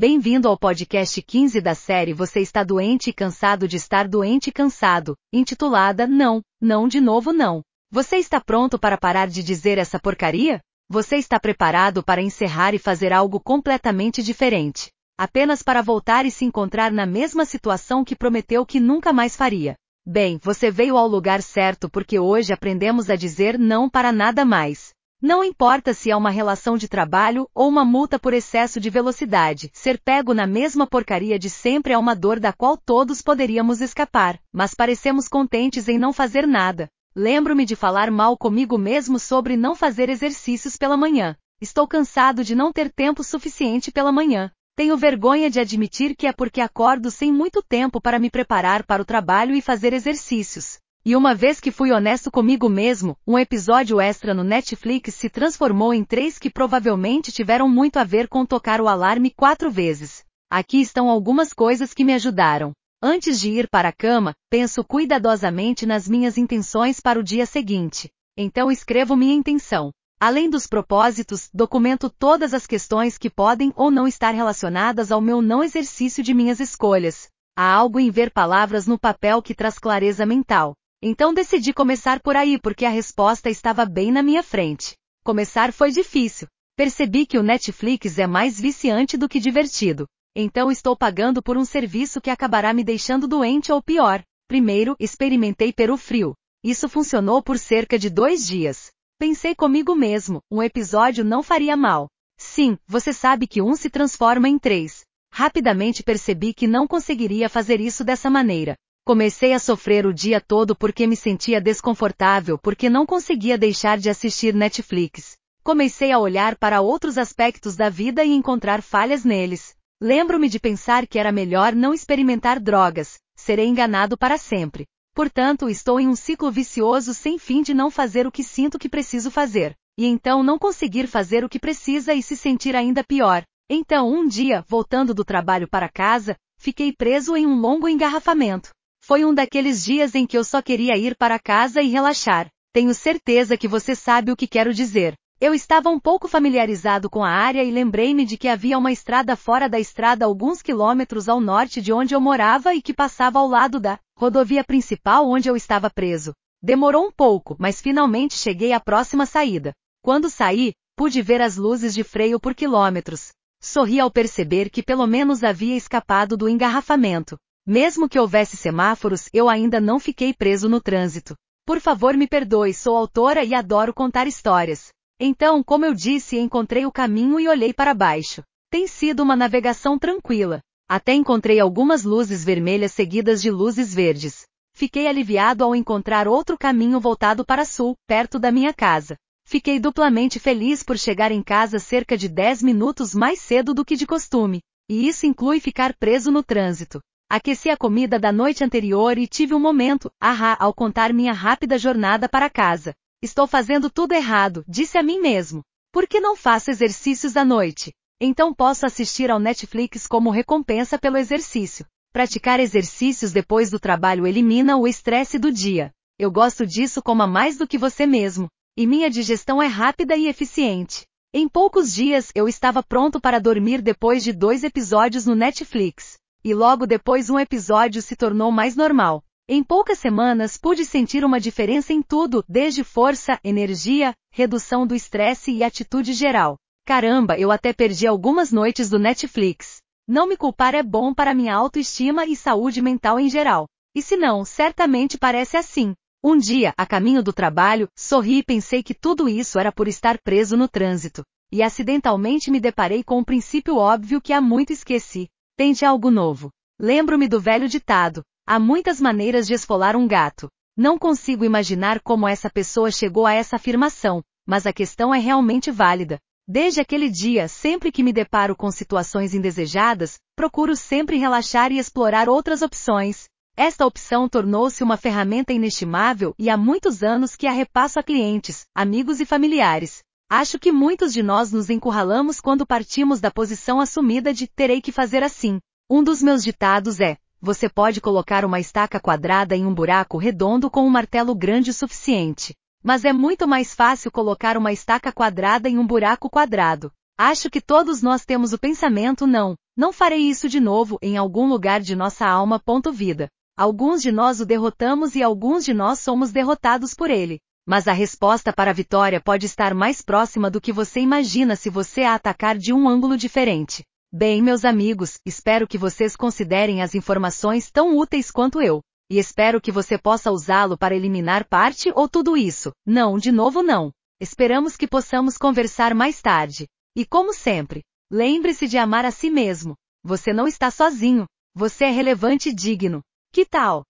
Bem-vindo ao podcast 15 da série Você está doente e cansado de estar doente e cansado, intitulada Não, não de novo não. Você está pronto para parar de dizer essa porcaria? Você está preparado para encerrar e fazer algo completamente diferente, apenas para voltar e se encontrar na mesma situação que prometeu que nunca mais faria. Bem, você veio ao lugar certo porque hoje aprendemos a dizer não para nada mais. Não importa se é uma relação de trabalho ou uma multa por excesso de velocidade, ser pego na mesma porcaria de sempre é uma dor da qual todos poderíamos escapar, mas parecemos contentes em não fazer nada. Lembro-me de falar mal comigo mesmo sobre não fazer exercícios pela manhã. Estou cansado de não ter tempo suficiente pela manhã. Tenho vergonha de admitir que é porque acordo sem muito tempo para me preparar para o trabalho e fazer exercícios. E uma vez que fui honesto comigo mesmo, um episódio extra no Netflix se transformou em três que provavelmente tiveram muito a ver com tocar o alarme quatro vezes. Aqui estão algumas coisas que me ajudaram. Antes de ir para a cama, penso cuidadosamente nas minhas intenções para o dia seguinte. Então escrevo minha intenção. Além dos propósitos, documento todas as questões que podem ou não estar relacionadas ao meu não exercício de minhas escolhas. Há algo em ver palavras no papel que traz clareza mental. Então decidi começar por aí porque a resposta estava bem na minha frente. Começar foi difícil. Percebi que o Netflix é mais viciante do que divertido. Então estou pagando por um serviço que acabará me deixando doente ou pior. Primeiro, experimentei Peru Frio. Isso funcionou por cerca de dois dias. Pensei comigo mesmo, um episódio não faria mal. Sim, você sabe que um se transforma em três. Rapidamente percebi que não conseguiria fazer isso dessa maneira. Comecei a sofrer o dia todo porque me sentia desconfortável porque não conseguia deixar de assistir Netflix. Comecei a olhar para outros aspectos da vida e encontrar falhas neles. Lembro-me de pensar que era melhor não experimentar drogas, serei enganado para sempre. Portanto, estou em um ciclo vicioso sem fim de não fazer o que sinto que preciso fazer, e então não conseguir fazer o que precisa e se sentir ainda pior. Então, um dia, voltando do trabalho para casa, fiquei preso em um longo engarrafamento. Foi um daqueles dias em que eu só queria ir para casa e relaxar. Tenho certeza que você sabe o que quero dizer. Eu estava um pouco familiarizado com a área e lembrei-me de que havia uma estrada fora da estrada alguns quilômetros ao norte de onde eu morava e que passava ao lado da rodovia principal onde eu estava preso. Demorou um pouco, mas finalmente cheguei à próxima saída. Quando saí, pude ver as luzes de freio por quilômetros. Sorri ao perceber que pelo menos havia escapado do engarrafamento. Mesmo que houvesse semáforos, eu ainda não fiquei preso no trânsito. Por favor, me perdoe, sou autora e adoro contar histórias. Então, como eu disse, encontrei o caminho e olhei para baixo. Tem sido uma navegação tranquila. Até encontrei algumas luzes vermelhas seguidas de luzes verdes. Fiquei aliviado ao encontrar outro caminho voltado para sul, perto da minha casa. Fiquei duplamente feliz por chegar em casa cerca de 10 minutos mais cedo do que de costume. E isso inclui ficar preso no trânsito. Aqueci a comida da noite anterior e tive um momento, ahá, ao contar minha rápida jornada para casa. Estou fazendo tudo errado, disse a mim mesmo. Por que não faço exercícios à noite? Então posso assistir ao Netflix como recompensa pelo exercício. Praticar exercícios depois do trabalho elimina o estresse do dia. Eu gosto disso como a mais do que você mesmo. E minha digestão é rápida e eficiente. Em poucos dias eu estava pronto para dormir depois de dois episódios no Netflix. E logo depois um episódio se tornou mais normal. Em poucas semanas pude sentir uma diferença em tudo, desde força, energia, redução do estresse e atitude geral. Caramba, eu até perdi algumas noites do Netflix. Não me culpar é bom para minha autoestima e saúde mental em geral. E se não, certamente parece assim. Um dia, a caminho do trabalho, sorri e pensei que tudo isso era por estar preso no trânsito. E acidentalmente me deparei com um princípio óbvio que há muito esqueci. Tente algo novo. Lembro-me do velho ditado: há muitas maneiras de esfolar um gato. Não consigo imaginar como essa pessoa chegou a essa afirmação, mas a questão é realmente válida. Desde aquele dia, sempre que me deparo com situações indesejadas, procuro sempre relaxar e explorar outras opções. Esta opção tornou-se uma ferramenta inestimável e há muitos anos que a repasso a clientes, amigos e familiares. Acho que muitos de nós nos encurralamos quando partimos da posição assumida de terei que fazer assim. Um dos meus ditados é: você pode colocar uma estaca quadrada em um buraco redondo com um martelo grande o suficiente. Mas é muito mais fácil colocar uma estaca quadrada em um buraco quadrado. Acho que todos nós temos o pensamento não, Não farei isso de novo em algum lugar de nossa alma. Vida. Alguns de nós o derrotamos e alguns de nós somos derrotados por ele. Mas a resposta para a vitória pode estar mais próxima do que você imagina se você a atacar de um ângulo diferente. Bem, meus amigos, espero que vocês considerem as informações tão úteis quanto eu. E espero que você possa usá-lo para eliminar parte ou tudo isso. Não, de novo não. Esperamos que possamos conversar mais tarde. E como sempre, lembre-se de amar a si mesmo. Você não está sozinho. Você é relevante e digno. Que tal?